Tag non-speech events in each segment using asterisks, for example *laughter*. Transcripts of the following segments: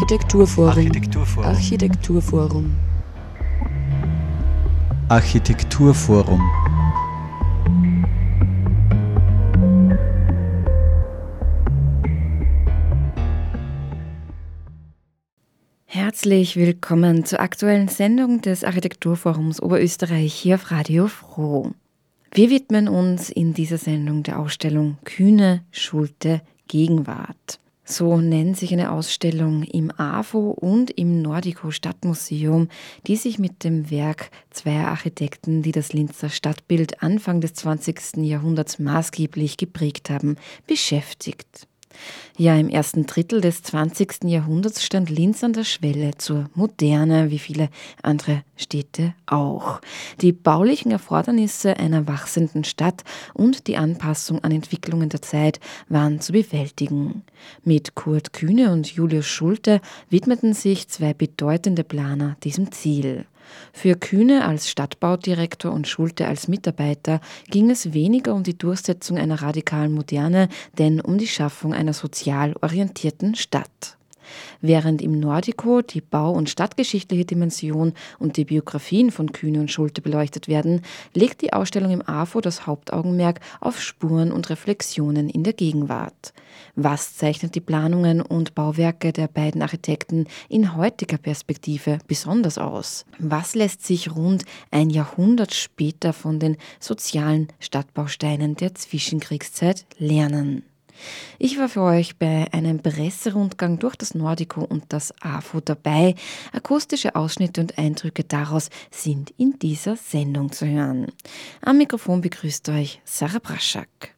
Architekturforum. Architekturforum. Architekturforum. Architekturforum. Herzlich willkommen zur aktuellen Sendung des Architekturforums Oberösterreich hier auf Radio Froh. Wir widmen uns in dieser Sendung der Ausstellung Kühne Schulte Gegenwart. So nennt sich eine Ausstellung im AFO und im Nordico Stadtmuseum, die sich mit dem Werk zweier Architekten, die das Linzer Stadtbild Anfang des 20. Jahrhunderts maßgeblich geprägt haben, beschäftigt. Ja, im ersten Drittel des 20. Jahrhunderts stand Linz an der Schwelle zur Moderne, wie viele andere Städte auch. Die baulichen Erfordernisse einer wachsenden Stadt und die Anpassung an Entwicklungen der Zeit waren zu bewältigen. Mit Kurt Kühne und Julius Schulte widmeten sich zwei bedeutende Planer diesem Ziel. Für Kühne als Stadtbaudirektor und Schulte als Mitarbeiter ging es weniger um die Durchsetzung einer radikalen Moderne, denn um die Schaffung einer sozial orientierten Stadt. Während im Nordico die bau- und stadtgeschichtliche Dimension und die Biografien von Kühne und Schulte beleuchtet werden, legt die Ausstellung im AFO das Hauptaugenmerk auf Spuren und Reflexionen in der Gegenwart. Was zeichnet die Planungen und Bauwerke der beiden Architekten in heutiger Perspektive besonders aus? Was lässt sich rund ein Jahrhundert später von den sozialen Stadtbausteinen der Zwischenkriegszeit lernen? Ich war für euch bei einem Presserundgang durch das Nordico und das AFO dabei. Akustische Ausschnitte und Eindrücke daraus sind in dieser Sendung zu hören. Am Mikrofon begrüßt euch Sarah Braschak.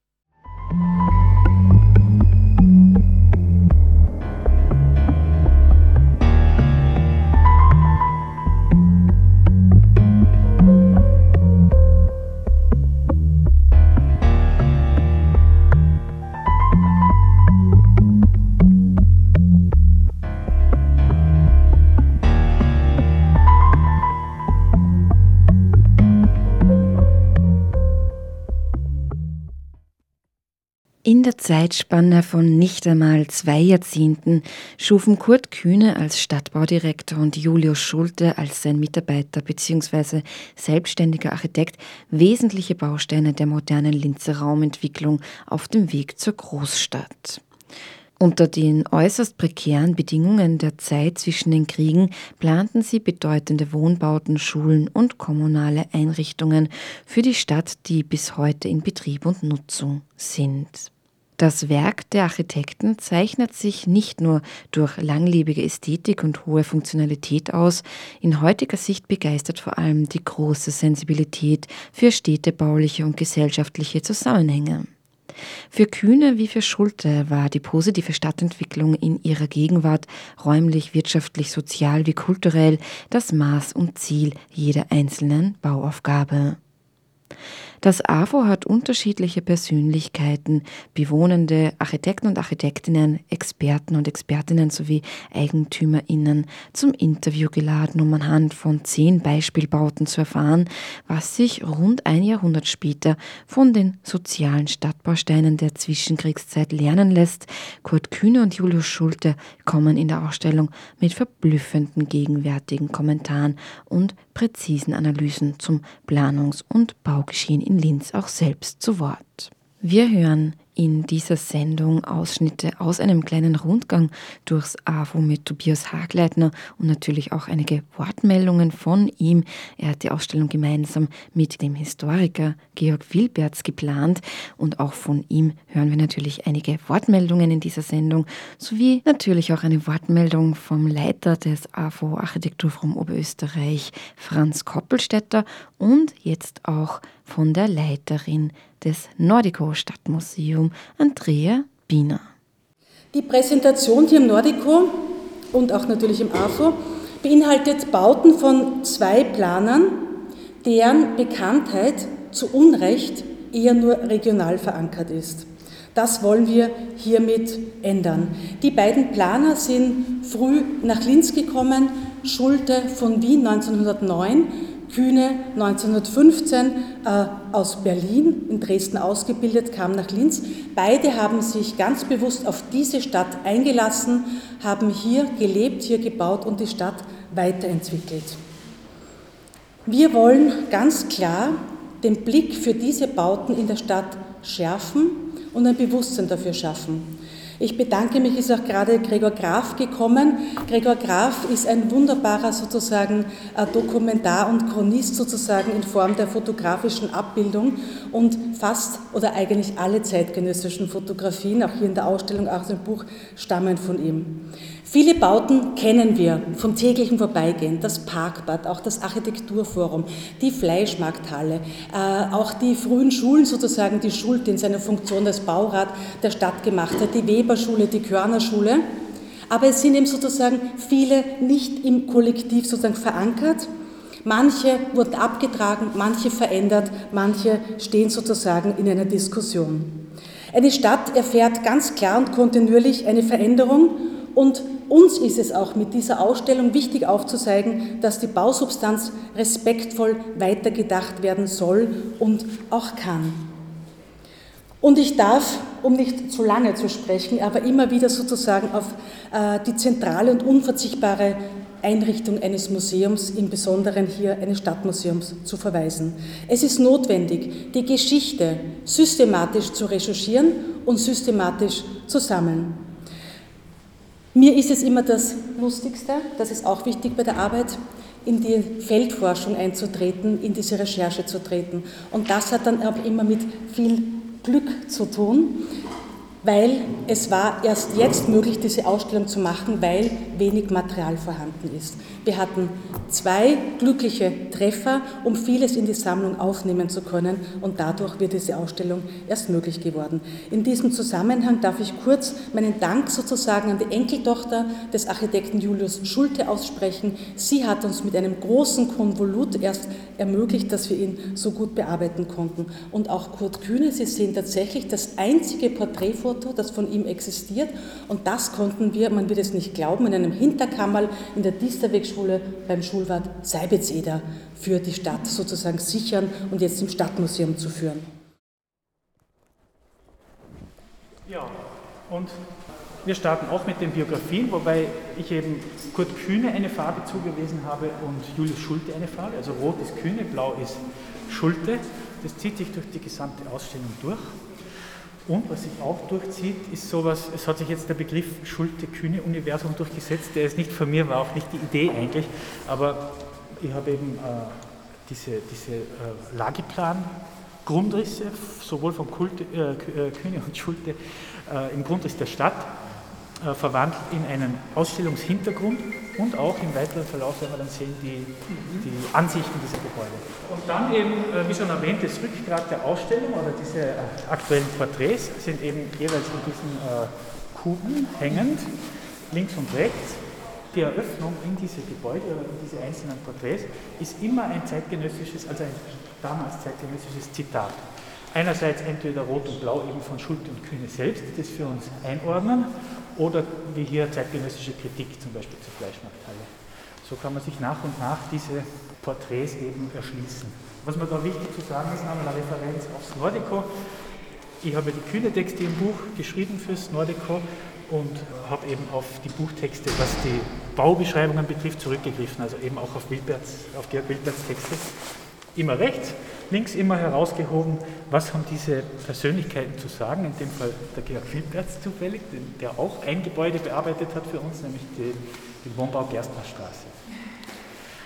In der Zeitspanne von nicht einmal zwei Jahrzehnten schufen Kurt Kühne als Stadtbaudirektor und Julius Schulte als sein Mitarbeiter bzw. selbstständiger Architekt wesentliche Bausteine der modernen Linzer Raumentwicklung auf dem Weg zur Großstadt. Unter den äußerst prekären Bedingungen der Zeit zwischen den Kriegen planten sie bedeutende Wohnbauten, Schulen und kommunale Einrichtungen für die Stadt, die bis heute in Betrieb und Nutzung sind. Das Werk der Architekten zeichnet sich nicht nur durch langlebige Ästhetik und hohe Funktionalität aus, in heutiger Sicht begeistert vor allem die große Sensibilität für städtebauliche und gesellschaftliche Zusammenhänge. Für Kühne wie für Schulte war die positive Stadtentwicklung in ihrer Gegenwart räumlich, wirtschaftlich, sozial wie kulturell das Maß und Ziel jeder einzelnen Bauaufgabe. Das AFO hat unterschiedliche Persönlichkeiten, bewohnende Architekten und Architektinnen, Experten und Expertinnen sowie EigentümerInnen zum Interview geladen, um anhand von zehn Beispielbauten zu erfahren, was sich rund ein Jahrhundert später von den sozialen Stadtbausteinen der Zwischenkriegszeit lernen lässt. Kurt Kühne und Julius Schulte kommen in der Ausstellung mit verblüffenden gegenwärtigen Kommentaren und präzisen Analysen zum Planungs- und Baugeschehen in Linz auch selbst zu Wort. Wir hören in dieser Sendung Ausschnitte aus einem kleinen Rundgang durchs AWO mit Tobias Hagleitner und natürlich auch einige Wortmeldungen von ihm. Er hat die Ausstellung gemeinsam mit dem Historiker Georg Wilberts geplant und auch von ihm hören wir natürlich einige Wortmeldungen in dieser Sendung sowie natürlich auch eine Wortmeldung vom Leiter des AWO Architekturforum Oberösterreich Franz Koppelstädter und jetzt auch von der Leiterin des Nordico Stadtmuseum, Andrea Biener. Die Präsentation hier im Nordico und auch natürlich im AFO beinhaltet Bauten von zwei Planern, deren Bekanntheit zu Unrecht eher nur regional verankert ist. Das wollen wir hiermit ändern. Die beiden Planer sind früh nach Linz gekommen, Schulte von Wien 1909 Kühne 1915 äh, aus Berlin, in Dresden ausgebildet, kam nach Linz. Beide haben sich ganz bewusst auf diese Stadt eingelassen, haben hier gelebt, hier gebaut und die Stadt weiterentwickelt. Wir wollen ganz klar den Blick für diese Bauten in der Stadt schärfen und ein Bewusstsein dafür schaffen. Ich bedanke mich, ist auch gerade Gregor Graf gekommen. Gregor Graf ist ein wunderbarer sozusagen äh, Dokumentar und Chronist sozusagen in Form der fotografischen Abbildung und fast oder eigentlich alle zeitgenössischen Fotografien, auch hier in der Ausstellung, auch im Buch, stammen von ihm. Viele Bauten kennen wir vom täglichen Vorbeigehen. Das Parkbad, auch das Architekturforum, die Fleischmarkthalle, äh, auch die frühen Schulen sozusagen, die Schulte in seiner Funktion als Baurat der Stadt gemacht hat, die Weberschule, die Körnerschule. Aber es sind eben sozusagen viele nicht im Kollektiv sozusagen verankert. Manche wurden abgetragen, manche verändert, manche stehen sozusagen in einer Diskussion. Eine Stadt erfährt ganz klar und kontinuierlich eine Veränderung und uns ist es auch mit dieser Ausstellung wichtig aufzuzeigen, dass die Bausubstanz respektvoll weitergedacht werden soll und auch kann. Und ich darf, um nicht zu lange zu sprechen, aber immer wieder sozusagen auf äh, die zentrale und unverzichtbare Einrichtung eines Museums, im Besonderen hier eines Stadtmuseums, zu verweisen. Es ist notwendig, die Geschichte systematisch zu recherchieren und systematisch zu sammeln. Mir ist es immer das Lustigste, das ist auch wichtig bei der Arbeit, in die Feldforschung einzutreten, in diese Recherche zu treten. Und das hat dann auch immer mit viel Glück zu tun, weil es war erst jetzt möglich, diese Ausstellung zu machen, weil wenig Material vorhanden ist. Wir hatten zwei glückliche Treffer, um vieles in die Sammlung aufnehmen zu können und dadurch wird diese Ausstellung erst möglich geworden. In diesem Zusammenhang darf ich kurz meinen Dank sozusagen an die Enkeltochter des Architekten Julius Schulte aussprechen. Sie hat uns mit einem großen Konvolut erst ermöglicht, dass wir ihn so gut bearbeiten konnten. Und auch Kurt Kühne, Sie sehen tatsächlich das einzige Porträtfoto, das von ihm existiert und das konnten wir, man wird es nicht glauben, in einem Hinterkammerl in der Disterwegschule beim Schulwart Seibetseder für die Stadt sozusagen sichern und jetzt im Stadtmuseum zu führen. Ja, und wir starten auch mit den Biografien, wobei ich eben Kurt Kühne eine Farbe zugewiesen habe und Julius Schulte eine Farbe. Also rot ist Kühne, blau ist Schulte. Das zieht sich durch die gesamte Ausstellung durch. Und was sich auch durchzieht, ist sowas, es hat sich jetzt der Begriff Schulte-Kühne-Universum durchgesetzt, der ist nicht von mir, war auch nicht die Idee eigentlich, aber ich habe eben äh, diese, diese äh, Lageplan-Grundrisse, sowohl von Kulte, äh, äh Kühne und Schulte äh, im Grundriss der Stadt, äh, verwandelt in einen Ausstellungshintergrund und auch im weiteren Verlauf werden wir dann sehen die, die Ansichten dieser Gebäude. Und dann eben, äh, wie schon erwähnt, das Rückgrat der Ausstellung oder diese äh, aktuellen Porträts sind eben jeweils in diesen Kuben hängend, links und rechts. Die Eröffnung in diese Gebäude oder in diese einzelnen Porträts ist immer ein zeitgenössisches, also ein damals zeitgenössisches Zitat. Einerseits entweder Rot und Blau eben von Schulte und Kühne selbst, die das für uns einordnen, oder wie hier zeitgenössische Kritik zum Beispiel zur Fleischmarkthalle. So kann man sich nach und nach diese Porträts eben erschließen. Was mir da wichtig zu sagen ist, einmal eine Referenz aufs Nordico. Ich habe die Kühnetexte im Buch geschrieben fürs Nordico und habe eben auf die Buchtexte, was die Baubeschreibungen betrifft, zurückgegriffen, also eben auch auf, Wilberts, auf Georg Wilberts Texte. Immer rechts, links immer herausgehoben, was haben diese Persönlichkeiten zu sagen, in dem Fall der Georg Wilberts zufällig, der auch ein Gebäude bearbeitet hat für uns, nämlich die, die Wohnbau Gerstnerstraße.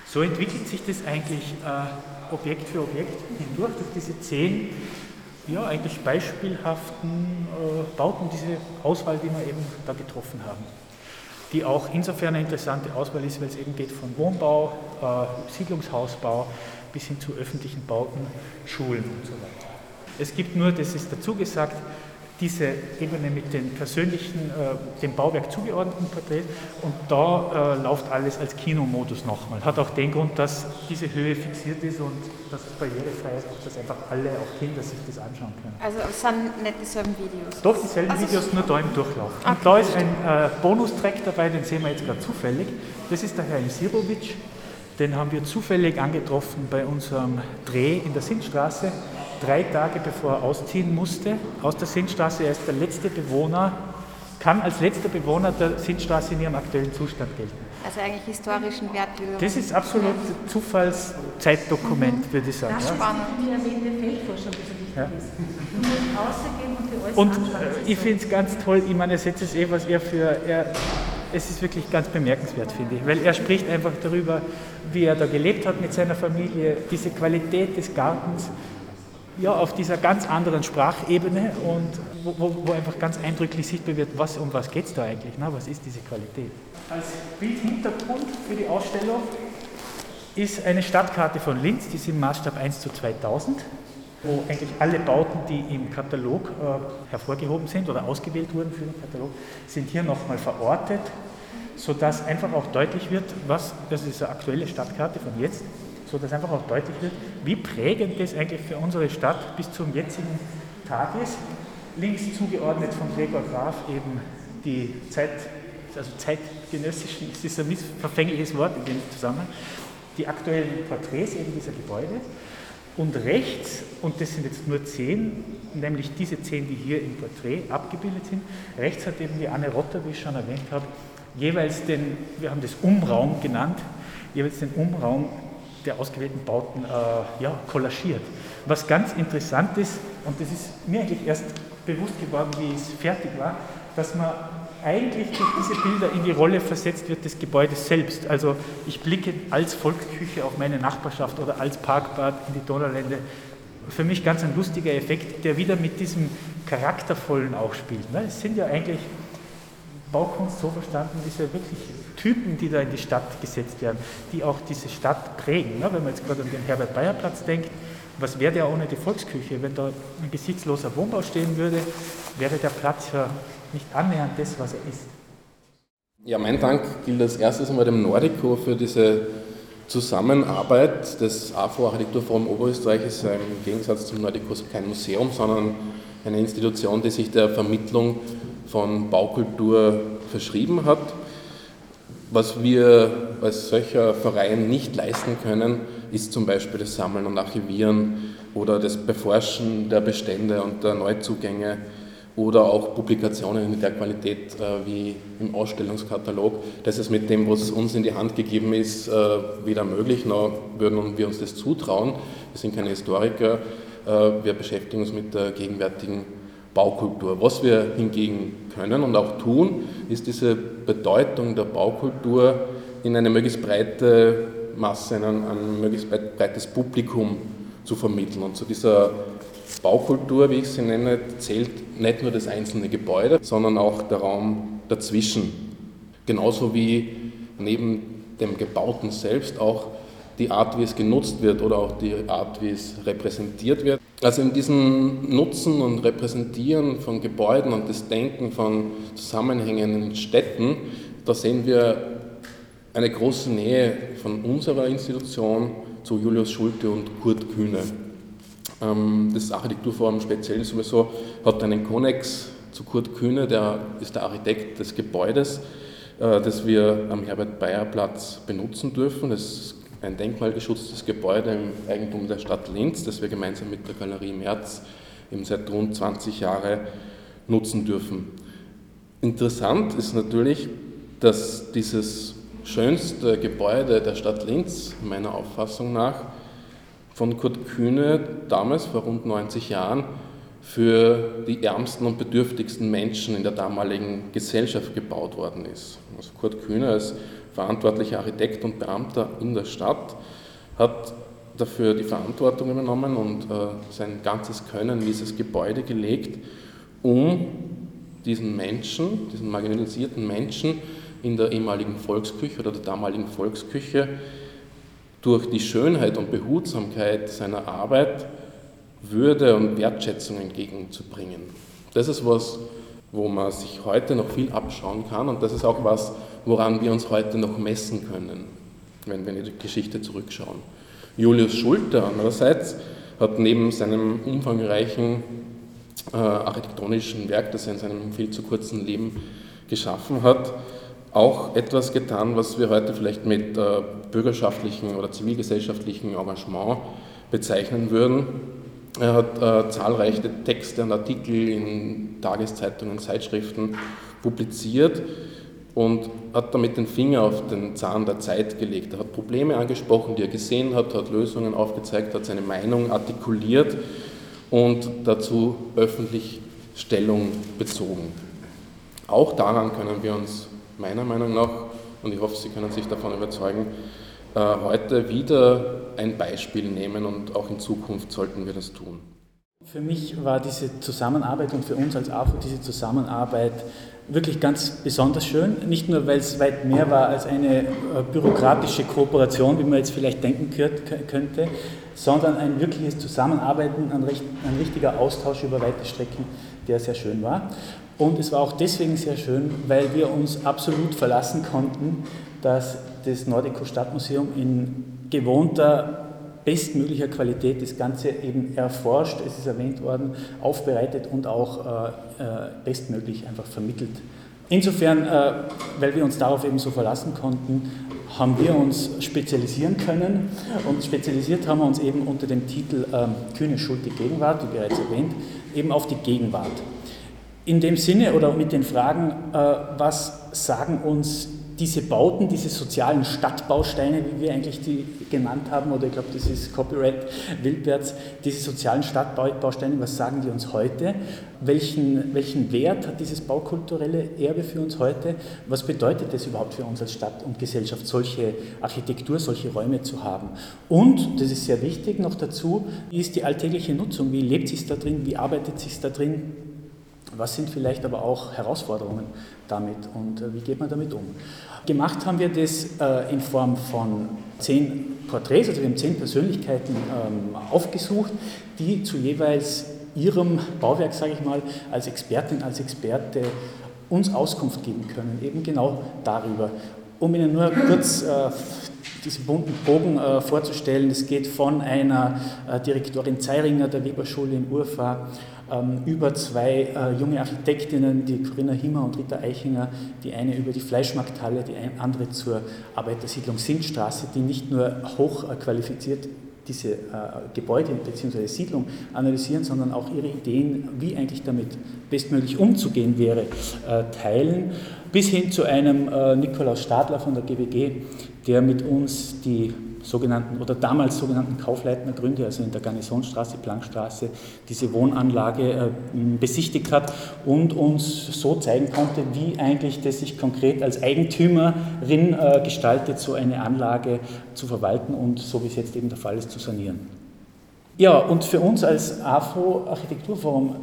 So entwickelt sich das eigentlich äh, Objekt für Objekt hindurch, durch diese zehn ja, eigentlich beispielhaften äh, Bauten, diese Auswahl, die wir eben da getroffen haben. Die auch insofern eine interessante Auswahl ist, weil es eben geht von Wohnbau, äh, Siedlungshausbau bis hin zu öffentlichen Bauten, Schulen und so weiter. Es gibt nur, das ist dazu gesagt, diese Ebene mit den persönlichen, äh, dem Bauwerk zugeordneten Porträts und da äh, läuft alles als Kinomodus nochmal. Hat auch den Grund, dass diese Höhe fixiert ist und dass es barrierefrei ist, dass einfach alle, auch Kinder, sich das anschauen können. Also es sind nicht dieselben Videos? Doch, dieselben also Videos, nur da im Durchlauf. Okay. Und da ist ein äh, Bonustrack dabei, den sehen wir jetzt gerade zufällig. Das ist der Herr Imsirovic, Den haben wir zufällig angetroffen bei unserem Dreh in der Sindstraße, drei Tage bevor er ausziehen musste aus der Sindstraße. Er ist der letzte Bewohner, kann als letzter Bewohner der Sindstraße in ihrem aktuellen Zustand gelten. Also eigentlich historischen Wert. Das ist absolut Zufallszeitdokument, würde ich sagen. Das ist spannend. Die erwähnte Feldforschung, die so wichtig Ja. ist. Und Und äh, ich finde es ganz toll, ich meine, jetzt ist eh, was er für, er, es ist wirklich ganz bemerkenswert, finde ich, weil er spricht einfach darüber, wie er da gelebt hat mit seiner Familie, diese Qualität des Gartens, ja, auf dieser ganz anderen Sprachebene und wo, wo, einfach ganz eindrücklich sichtbar wird, was, um was geht es da eigentlich, ne? was ist diese Qualität. Als Bildhintergrund für die Ausstellung ist eine Stadtkarte von Linz, die ist im Maßstab 1 zu 2000, wo eigentlich alle Bauten, die im Katalog äh, hervorgehoben sind oder ausgewählt wurden für den Katalog, sind hier nochmal verortet, sodass einfach auch deutlich wird, was, das ist eine aktuelle Stadtkarte von jetzt, sodass einfach auch deutlich wird, wie prägend das eigentlich für unsere Stadt bis zum jetzigen Tag ist. Links zugeordnet von Gregor Graf eben die Zeit, also zeitgenössischen, es ist ein missverfängliches Wort in dem Zusammenhang, die aktuellen Porträts eben dieser Gebäude. Und rechts, und das sind jetzt nur zehn, nämlich diese zehn, die hier im Porträt abgebildet sind, rechts hat eben die Anne Rotter, wie ich schon erwähnt habe, jeweils den, wir haben das Umraum genannt, jeweils den Umraum der ausgewählten Bauten äh, ja, kollagiert. Was ganz interessant ist, und das ist mir eigentlich erst bewusst geworden, wie es fertig war, dass man eigentlich durch diese Bilder in die Rolle versetzt wird des Gebäudes selbst. Also ich blicke als Volksküche auf meine Nachbarschaft oder als Parkbad in die Donaulände. Für mich ganz ein lustiger Effekt, der wieder mit diesem Charaktervollen auch spielt. ne? Es sind ja eigentlich Baukunst so verstanden, diese wirklich Typen, die da in die Stadt gesetzt werden, die auch diese Stadt prägen. ne? Wenn man jetzt gerade an den Herbert-Bayer-Platz denkt, was wäre der ohne die Volksküche? Wenn da ein gesichtsloser Wohnbau stehen würde, wäre der Platz ja nicht annähernd das, was er ist. Ja, mein Dank gilt als erstes einmal dem Nordico für diese Zusammenarbeit. Das AFO Architekturforum Oberösterreich ist im Gegensatz zum Nordico kein Museum, sondern eine Institution, die sich der Vermittlung von Baukultur verschrieben hat. Was wir als solcher Verein nicht leisten können, ist zum Beispiel das Sammeln und Archivieren oder das Beforschen der Bestände und der Neuzugänge oder auch Publikationen in der Qualität äh, wie im Ausstellungskatalog. Das ist mit dem, was uns in die Hand gegeben ist, äh, weder möglich, noch würden wir uns das zutrauen. Wir sind keine Historiker, äh, wir beschäftigen uns mit der gegenwärtigen Baukultur. Was wir hingegen können und auch tun, ist diese Bedeutung der Baukultur in eine möglichst breite Masse, in ein, ein möglichst breit- breites Publikum zu vermitteln. Und zu dieser Baukultur, wie ich sie nenne, zählt nicht nur das einzelne Gebäude, sondern auch der Raum dazwischen. Genauso wie neben dem Gebauten selbst auch die Art, wie es genutzt wird oder auch die Art, wie es repräsentiert wird. Also in diesem Nutzen und Repräsentieren von Gebäuden und das Denken von Zusammenhängen in Städten, da sehen wir eine große Nähe von unserer Institution zu Julius Schulte und Kurt Kühne. Ähm, Das Architekturforum speziell sowieso hat einen Konnex zu Kurt Kühne, der ist der Architekt des Gebäudes, äh, das wir am Herbert-Bayer-Platz benutzen dürfen. Das ist ein denkmalgeschütztes Gebäude im Eigentum der Stadt Linz, das wir gemeinsam mit der Galerie Merz eben seit rund 20 Jahren nutzen dürfen. Interessant ist natürlich, dass dieses schönste Gebäude der Stadt Linz, meiner Auffassung nach, von Kurt Kühne damals vor rund 90 Jahren für die ärmsten und bedürftigsten Menschen in der damaligen Gesellschaft gebaut worden ist. Also Kurt Kühne als verantwortlicher Architekt und Beamter in der Stadt hat dafür die Verantwortung übernommen und äh, sein ganzes Können in dieses Gebäude gelegt, um diesen Menschen, diesen marginalisierten Menschen in der ehemaligen Volksküche oder der damaligen Volksküche durch die Schönheit und Behutsamkeit seiner Arbeit Würde und Wertschätzung entgegenzubringen. Das ist was, wo man sich heute noch viel abschauen kann und das ist auch was, woran wir uns heute noch messen können, wenn wir in die Geschichte zurückschauen. Julius Schulte andererseits hat neben seinem umfangreichen äh, architektonischen Werk, das er in seinem viel zu kurzen Leben geschaffen hat, auch etwas getan, was wir heute vielleicht mit äh, bürgerschaftlichen oder zivilgesellschaftlichen Engagement bezeichnen würden. Er hat äh, zahlreiche Texte und Artikel in Tageszeitungen, Zeitschriften publiziert und hat damit den Finger auf den Zahn der Zeit gelegt. Er hat Probleme angesprochen, die er gesehen hat, hat Lösungen aufgezeigt, hat seine Meinung artikuliert und dazu öffentlich Stellung bezogen. Auch daran können wir uns meiner Meinung nach, und ich hoffe, Sie können sich davon überzeugen, äh, heute wieder ein Beispiel nehmen und auch in Zukunft sollten wir das tun. Für mich war diese Zusammenarbeit und für uns als AFO diese Zusammenarbeit wirklich ganz besonders schön. Nicht nur, weil es weit mehr war als eine äh, bürokratische Kooperation, wie man jetzt vielleicht denken könnte, sondern ein wirkliches Zusammenarbeiten, ein, richtiger Austausch über weite Strecken, der sehr schön war. Und es war auch deswegen sehr schön, weil wir uns absolut verlassen konnten, dass das Nordico Stadtmuseum in gewohnter, bestmöglicher Qualität das Ganze eben erforscht, es ist erwähnt worden, aufbereitet und auch äh, äh, bestmöglich einfach vermittelt. Insofern, äh, weil wir uns darauf eben so verlassen konnten, haben wir uns spezialisieren können und spezialisiert haben wir uns eben unter dem Titel äh, Kühne Schuld die Gegenwart, wie bereits erwähnt, eben auf die Gegenwart. In dem Sinne oder mit den Fragen, äh, was sagen uns diese Bauten, diese sozialen Stadtbausteine, wie wir eigentlich die genannt haben, oder ich glaube, das ist Copyright Wildberts, diese sozialen Stadtbausteine, was sagen die uns heute? Welchen, welchen Wert hat dieses baukulturelle Erbe für uns heute? Was bedeutet es überhaupt für uns als Stadt und Gesellschaft, solche Architektur, solche Räume zu haben? Und, das ist sehr wichtig noch dazu, wie ist die alltägliche Nutzung? Wie lebt sich da drin? Wie arbeitet sich da drin? Was sind vielleicht aber auch Herausforderungen damit und äh, wie geht man damit um? Gemacht haben wir das äh, in Form von zehn Porträts, also wir haben zehn Persönlichkeiten ähm, aufgesucht, die zu jeweils ihrem Bauwerk, sage ich mal, als Expertin, als Experte uns Auskunft geben können, eben genau darüber. Um Ihnen nur kurz äh, diesen bunten Bogen äh, vorzustellen, es geht von einer Direktorin Zeiringer der Weberschule in Urfa über zwei äh, junge Architektinnen, die Corinna Himmer und Rita Eichinger, die eine über die Fleischmarkthalle, die andere zur Arbeitersiedlung Sindstraße, die nicht nur hochqualifiziert diese äh, Gebäude bzw. Siedlung analysieren, sondern auch ihre Ideen, wie eigentlich damit bestmöglich umzugehen wäre, äh, teilen, bis hin zu einem äh, Nikolaus Stadler von der GWG, der mit uns die sogenannten oder damals sogenannten Kaufleitner Gründe, also in der Garnisonstraße, Plankstraße, diese Wohnanlage äh, besichtigt hat und uns so zeigen konnte, wie eigentlich das sich konkret als Eigentümerin äh, gestaltet, so eine Anlage zu verwalten und so wie es jetzt eben der Fall ist, zu sanieren. Ja, und für uns als AFO Architekturforum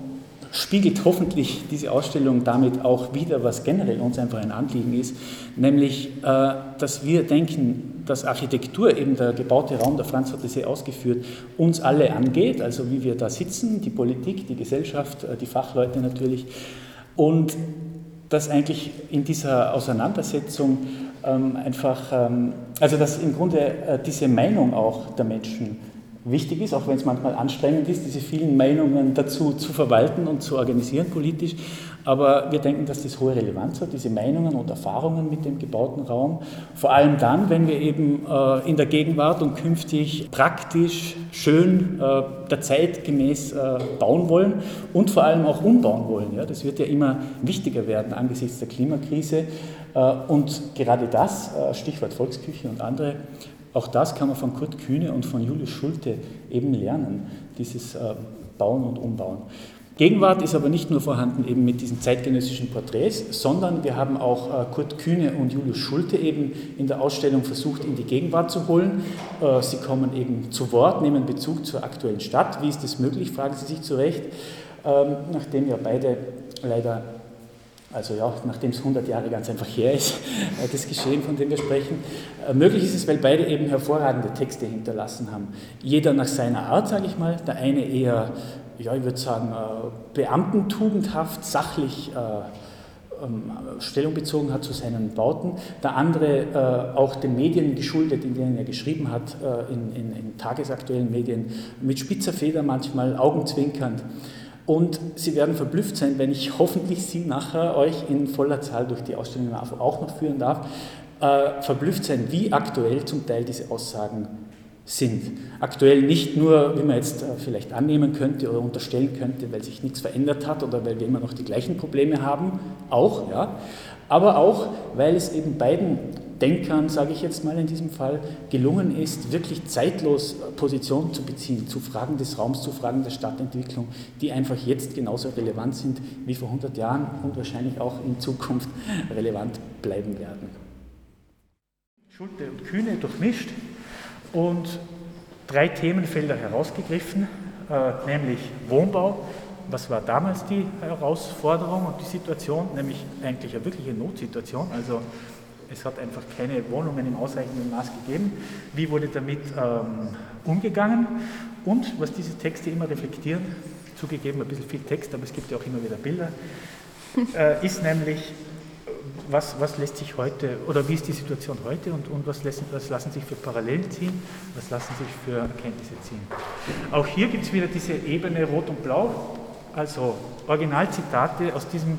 spiegelt hoffentlich diese Ausstellung damit auch wieder, was generell uns einfach ein Anliegen ist, nämlich, äh, dass wir denken, dass Architektur, eben der gebaute Raum, der Franz hat es ja ausgeführt, uns alle angeht, also wie wir da sitzen, die Politik, die Gesellschaft, äh, die Fachleute natürlich, und dass eigentlich in dieser Auseinandersetzung ähm, einfach, ähm, also dass im Grunde äh, diese Meinung auch der Menschen wichtig ist, auch wenn es manchmal anstrengend ist, diese vielen Meinungen dazu zu verwalten und zu organisieren politisch. Aber wir denken, dass das hohe Relevanz hat, diese Meinungen und Erfahrungen mit dem gebauten Raum. Vor allem dann, wenn wir eben äh, in der Gegenwart und künftig praktisch, schön, äh, der Zeit gemäß äh, bauen wollen und vor allem auch umbauen wollen. Das wird ja immer wichtiger werden angesichts der Klimakrise. Äh, und gerade das, Stichwort Volksküche und andere auch das kann man von Kurt Kühne und von Julius Schulte eben lernen, dieses Bauen und Umbauen. Gegenwart ist aber nicht nur vorhanden eben mit diesen zeitgenössischen Porträts, sondern wir haben auch äh, Kurt Kühne und Julius Schulte eben in der Ausstellung versucht, in die Gegenwart zu holen. Äh, sie kommen eben zu Wort, nehmen Bezug zur aktuellen Stadt. Wie ist das möglich, fragen Sie sich zu Recht, ähm, nachdem ja beide leider also ja, nachdem es 100 Jahre ganz einfach her ist, *laughs* äh, das Geschehen, von dem wir sprechen. Möglich ist es, weil beide eben hervorragende Texte hinterlassen haben. Jeder nach seiner Art, sage ich mal. Der eine eher, ja, ich würde sagen, äh, beamtentugendhaft, sachlich ähm, Stellung bezogen hat zu seinen Bauten. Der andere auch den Medien geschuldet, in denen er geschrieben hat, in, in, in tagesaktuellen Medien, mit spitzer Feder manchmal, augenzwinkernd. Und Sie werden verblüfft sein, wenn ich hoffentlich Sie nachher euch in voller Zahl durch die Ausstellung in AFO auch noch führen darf, äh, verblüfft sein, wie aktuell zum Teil diese Aussagen sind. Aktuell nicht nur, wie man jetzt äh, vielleicht annehmen könnte oder unterstellen könnte, weil sich nichts verändert hat oder weil wir immer noch die gleichen Probleme haben, auch, ja, aber auch, weil es eben beiden Denkern, sage ich jetzt mal in diesem Fall, gelungen ist, wirklich zeitlos Position zu beziehen zu Fragen des Raums, zu Fragen der Stadtentwicklung, die einfach jetzt genauso relevant sind wie vor 100 Jahren und wahrscheinlich auch in Zukunft *laughs* relevant bleiben werden. Schulte und Kühne durchmischt und drei Themenfelder herausgegriffen, äh, nämlich Wohnbau. Was war damals die Herausforderung und die Situation? Nämlich eigentlich eine wirkliche Notsituation. Also es hat einfach keine Wohnungen im ausreichenden Maß gegeben. Wie wurde damit ähm, umgegangen? Und was diese Texte immer reflektieren, zugegeben ein bisschen viel Text, aber es gibt ja auch immer wieder Bilder, äh, ist nämlich was, was, lässt sich heute, oder wie ist die Situation heute und, und was, lassen, was, lassen sich für Parallelen ziehen, was lassen sich für Erkenntnisse ziehen. Auch hier gibt es wieder diese Ebene Rot und Blau, also Originalzitate aus diesem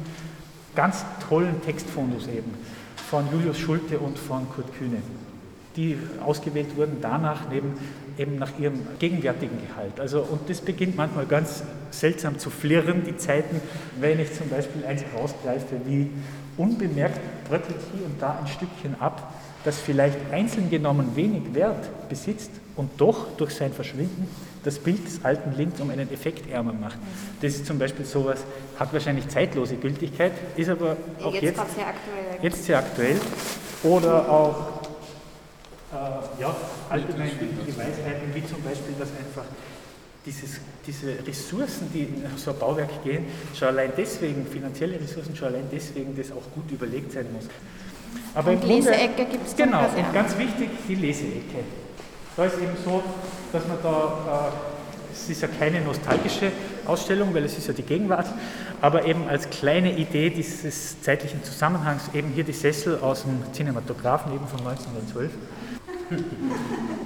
ganz tollen Textfundus eben von Julius Schulte und von Kurt Kühne, die ausgewählt wurden danach neben, eben nach ihrem gegenwärtigen Gehalt. Also, und das beginnt manchmal ganz seltsam zu flirren, die Zeiten, wenn ich zum Beispiel eins rausgreife wie unbemerkt bröckelt hier und da ein Stückchen ab, das vielleicht einzeln genommen wenig Wert besitzt und doch durch sein Verschwinden das Bild des alten Linz um einen Effekt ärmer macht. Das ist zum Beispiel sowas, hat wahrscheinlich zeitlose Gültigkeit, ist aber auch jetzt, jetzt, sehr, aktuell. jetzt sehr aktuell. Oder auch äh, ja, allgemeingültige Weisheiten, wie zum Beispiel, dass einfach dieses, diese Ressourcen, die in so ein Bauwerk gehen, schon allein deswegen, finanzielle Ressourcen, schon allein deswegen, das auch gut überlegt sein muss. Aber und Leseecke gibt es Genau, und ganz wichtig, die Leseecke. Da ist eben so, dass man da, äh, es ist ja keine nostalgische Ausstellung, weil es ist ja die Gegenwart, aber eben als kleine Idee dieses zeitlichen Zusammenhangs eben hier die Sessel aus dem Cinematografen eben von 1912. *laughs*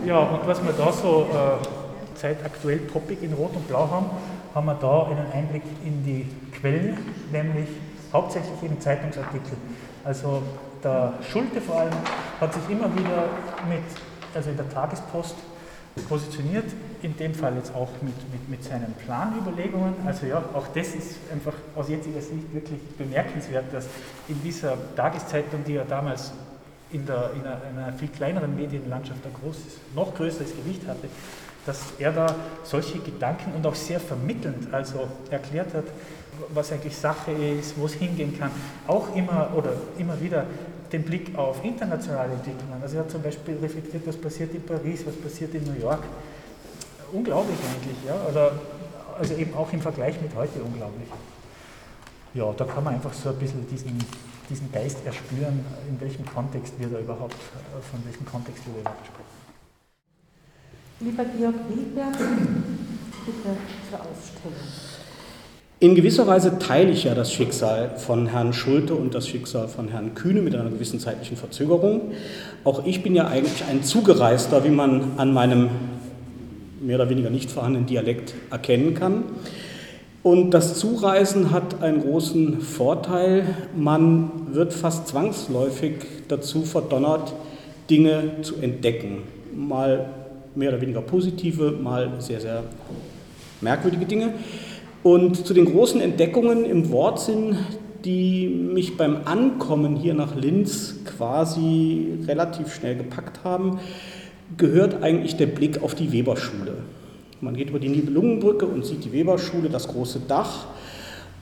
ja, und was man da so äh, zeitaktuell Topic in Rot und Blau haben, haben wir da einen Einblick in die Quellen, nämlich hauptsächlich eben Zeitungsartikel. Also der Schulte vor allem hat sich immer wieder mit, also in der Tagespost positioniert, in dem Fall jetzt auch mit, mit, mit seinen Planüberlegungen. Also ja, auch das ist einfach aus jetziger Sicht wirklich bemerkenswert, dass in dieser Tageszeitung, die ja damals in, der, in, einer, in einer viel kleineren Medienlandschaft ein großes, noch größeres Gewicht hatte, dass er da solche Gedanken und auch sehr vermittelnd also erklärt hat, was eigentlich Sache ist, wo es hingehen kann. Auch immer oder immer wieder den Blick auf internationale Entwicklungen. Also er hat zum Beispiel reflektiert, was passiert in Paris, was passiert in New York. Unglaublich eigentlich, ja. Oder, also eben auch im Vergleich mit heute unglaublich. Ja, da kann man einfach so ein bisschen diesen, diesen Geist erspüren, in welchem Kontext wir da überhaupt, von welchem Kontext wir da überhaupt sprechen. Lieber Georg Wilberg, bitte zur Aufstellung. In gewisser Weise teile ich ja das Schicksal von Herrn Schulte und das Schicksal von Herrn Kühne mit einer gewissen zeitlichen Verzögerung. Auch ich bin ja eigentlich ein Zugereister, wie man an meinem mehr oder weniger nicht vorhandenen Dialekt erkennen kann. Und das Zureisen hat einen großen Vorteil. Man wird fast zwangsläufig dazu verdonnert, Dinge zu entdecken. Mal mehr oder weniger positive, mal sehr, sehr merkwürdige Dinge. Und zu den großen Entdeckungen im Wortsinn, die mich beim Ankommen hier nach Linz quasi relativ schnell gepackt haben, gehört eigentlich der Blick auf die Weberschule. Man geht über die Nibelungenbrücke und sieht die Weberschule, das große Dach.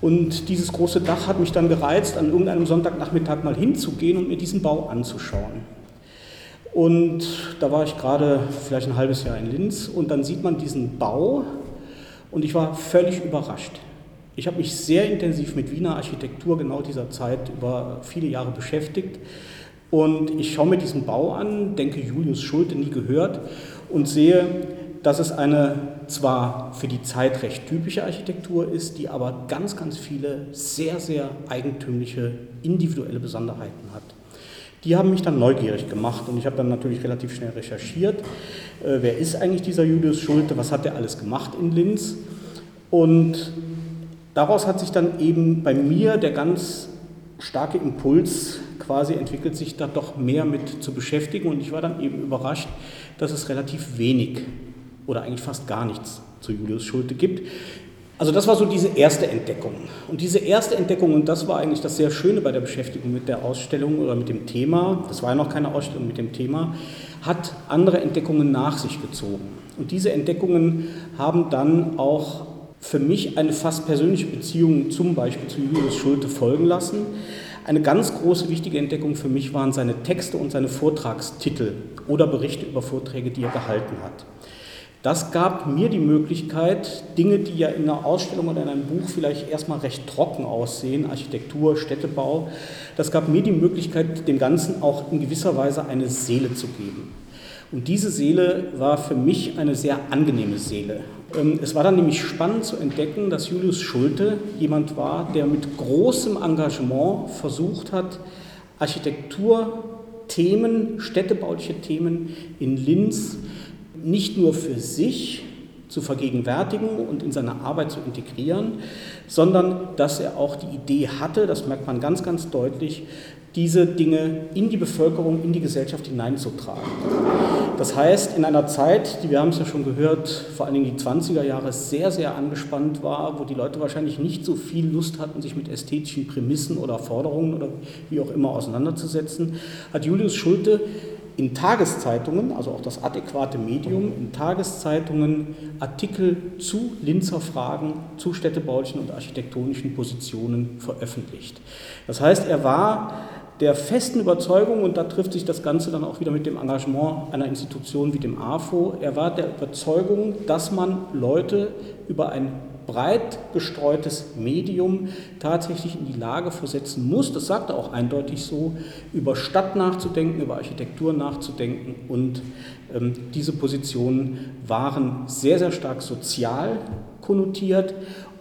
Und dieses große Dach hat mich dann gereizt, an irgendeinem Sonntagnachmittag mal hinzugehen und mir diesen Bau anzuschauen. Und da war ich gerade vielleicht ein halbes Jahr in Linz und dann sieht man diesen Bau und ich war völlig überrascht. Ich habe mich sehr intensiv mit Wiener Architektur genau dieser Zeit über viele Jahre beschäftigt. Und ich schaue mir diesen Bau an, denke Julius Schulte nie gehört und sehe, dass es eine zwar für die Zeit recht typische Architektur ist, die aber ganz, ganz viele sehr, sehr eigentümliche individuelle Besonderheiten hat. Die haben mich dann neugierig gemacht und ich habe dann natürlich relativ schnell recherchiert, äh, wer ist eigentlich dieser Julius Schulte, was hat er alles gemacht in Linz. Und daraus hat sich dann eben bei mir der ganz starke Impuls quasi entwickelt, sich da doch mehr mit zu beschäftigen. Und ich war dann eben überrascht, dass es relativ wenig oder eigentlich fast gar nichts zu Julius Schulte gibt. Also das war so diese erste Entdeckung. Und diese erste Entdeckung, und das war eigentlich das sehr Schöne bei der Beschäftigung mit der Ausstellung oder mit dem Thema, das war ja noch keine Ausstellung mit dem Thema, hat andere Entdeckungen nach sich gezogen. Und diese Entdeckungen haben dann auch für mich eine fast persönliche Beziehung zum Beispiel zu Julius Schulte folgen lassen. Eine ganz große wichtige Entdeckung für mich waren seine Texte und seine Vortragstitel oder Berichte über Vorträge, die er gehalten hat. Das gab mir die Möglichkeit, Dinge, die ja in einer Ausstellung oder in einem Buch vielleicht erstmal recht trocken aussehen, Architektur, Städtebau, das gab mir die Möglichkeit, dem Ganzen auch in gewisser Weise eine Seele zu geben. Und diese Seele war für mich eine sehr angenehme Seele. Ähm, es war dann nämlich spannend zu entdecken, dass Julius Schulte jemand war, der mit großem Engagement versucht hat, Architekturthemen, städtebauliche Themen in Linz nicht nur für sich zu vergegenwärtigen und in seine Arbeit zu integrieren, sondern dass er auch die Idee hatte, das merkt man ganz, ganz deutlich, diese Dinge in die Bevölkerung, in die Gesellschaft hineinzutragen. Das heißt, in einer Zeit, die wir haben es ja schon gehört, vor allen Dingen die 20er Jahre sehr, sehr angespannt war, wo die Leute wahrscheinlich nicht so viel Lust hatten, sich mit ästhetischen Prämissen oder Forderungen oder wie auch immer auseinanderzusetzen, hat Julius Schulte in Tageszeitungen, also auch das adäquate Medium, in Tageszeitungen Artikel zu Linzer Fragen, zu städtebaulichen und architektonischen Positionen veröffentlicht. Das heißt, er war der festen Überzeugung, und da trifft sich das Ganze dann auch wieder mit dem Engagement einer Institution wie dem AFO, er war der Überzeugung, dass man Leute über ein breit gestreutes Medium tatsächlich in die Lage versetzen muss, das sagt er auch eindeutig so, über Stadt nachzudenken, über Architektur nachzudenken. Und ähm, diese Positionen waren sehr, sehr stark sozial konnotiert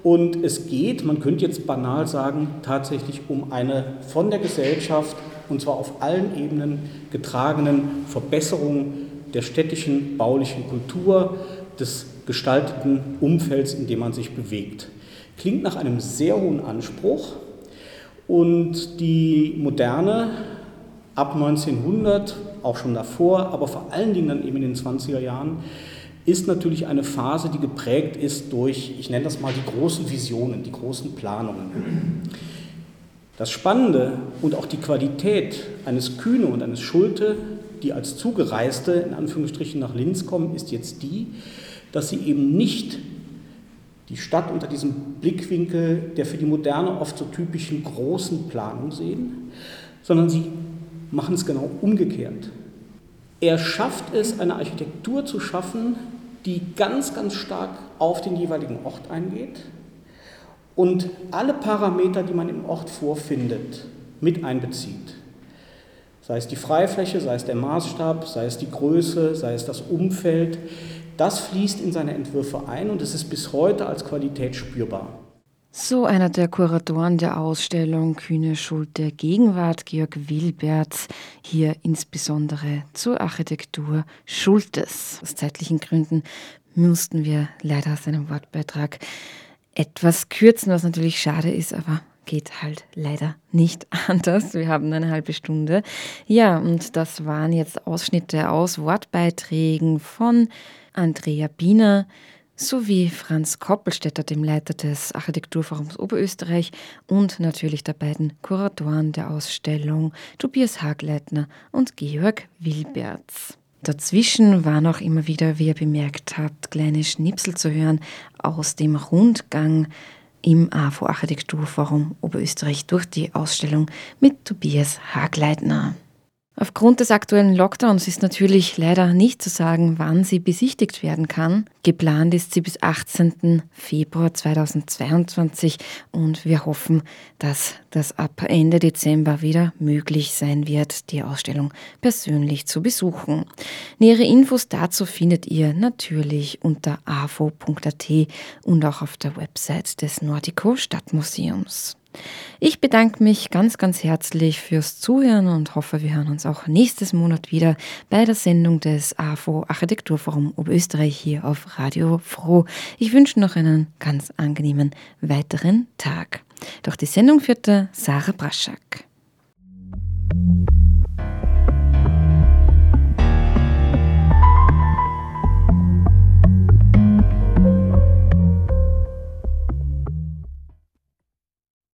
und es geht, man könnte jetzt banal sagen, tatsächlich um eine von der Gesellschaft, und zwar auf allen Ebenen, getragenen Verbesserung der städtischen baulichen Kultur, des gestalteten Umfelds, in dem man sich bewegt. Klingt nach einem sehr hohen Anspruch und die Moderne ab 1900, auch schon davor, aber vor allen Dingen dann eben in den 20er Jahren, ist natürlich eine Phase, die geprägt ist durch, ich nenne das mal die großen Visionen, die großen Planungen. Das Spannende und auch die Qualität eines Kühne und eines Schulte, die als Zugereiste in Anführungsstrichen nach Linz kommen, ist jetzt die, dass sie eben nicht die Stadt unter diesem Blickwinkel der für die Moderne oft so typischen großen Planung sehen, sondern sie machen es genau umgekehrt. Er schafft es, eine Architektur zu schaffen, die ganz, ganz stark auf den jeweiligen Ort eingeht und alle Parameter, die man im Ort vorfindet, mit einbezieht. Sei es die Freifläche, sei es der Maßstab, sei es die Größe, sei es das Umfeld. Das fließt in seine Entwürfe ein und es ist bis heute als Qualität spürbar. So einer der Kuratoren der Ausstellung Kühne Schulte Gegenwart, Georg Wilberts, hier insbesondere zur Architektur Schultes. Aus zeitlichen Gründen mussten wir leider seinen Wortbeitrag etwas kürzen, was natürlich schade ist, aber geht halt leider nicht *laughs* anders. Wir haben eine halbe Stunde. Ja, und das waren jetzt Ausschnitte aus Wortbeiträgen von Andrea Biener, sowie Franz Koppelstädter, dem Leiter des Architekturforums Oberösterreich und natürlich der beiden Kuratoren der Ausstellung, Tobias Hagleitner und Georg Wilberts. Dazwischen waren auch immer wieder, wie ihr bemerkt habt, kleine Schnipsel zu hören aus dem Rundgang im AFO Architekturforum Oberösterreich durch die Ausstellung mit Tobias Hagleitner. Aufgrund des aktuellen Lockdowns ist natürlich leider nicht zu sagen, wann sie besichtigt werden kann. Geplant ist sie bis 18. Februar 2022 und wir hoffen, dass das ab Ende Dezember wieder möglich sein wird, die Ausstellung persönlich zu besuchen. Nähere Infos dazu findet ihr natürlich unter avo.at und auch auf der Website des Nordico Stadtmuseums. Ich bedanke mich ganz, ganz herzlich fürs Zuhören und hoffe, wir hören uns auch nächstes Monat wieder bei der Sendung des AFO Architekturforum Oberösterreich hier auf Radio Froh. Ich wünsche noch einen ganz angenehmen weiteren Tag. Doch die Sendung führte Sarah Braschak.